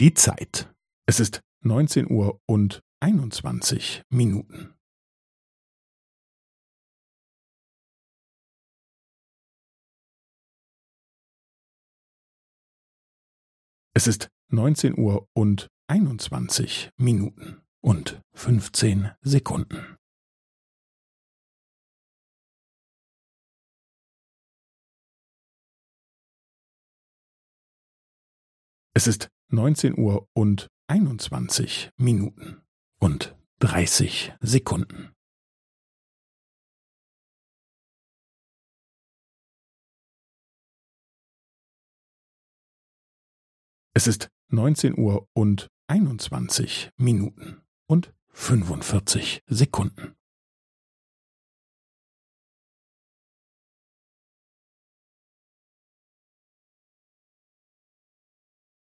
Die Zeit. Es ist neunzehn Uhr und einundzwanzig Minuten. Es ist neunzehn Uhr und einundzwanzig Minuten und fünfzehn Sekunden. Es ist neunzehn Uhr und einundzwanzig Minuten und dreißig Sekunden. Es ist neunzehn Uhr und einundzwanzig Minuten und fünfundvierzig Sekunden.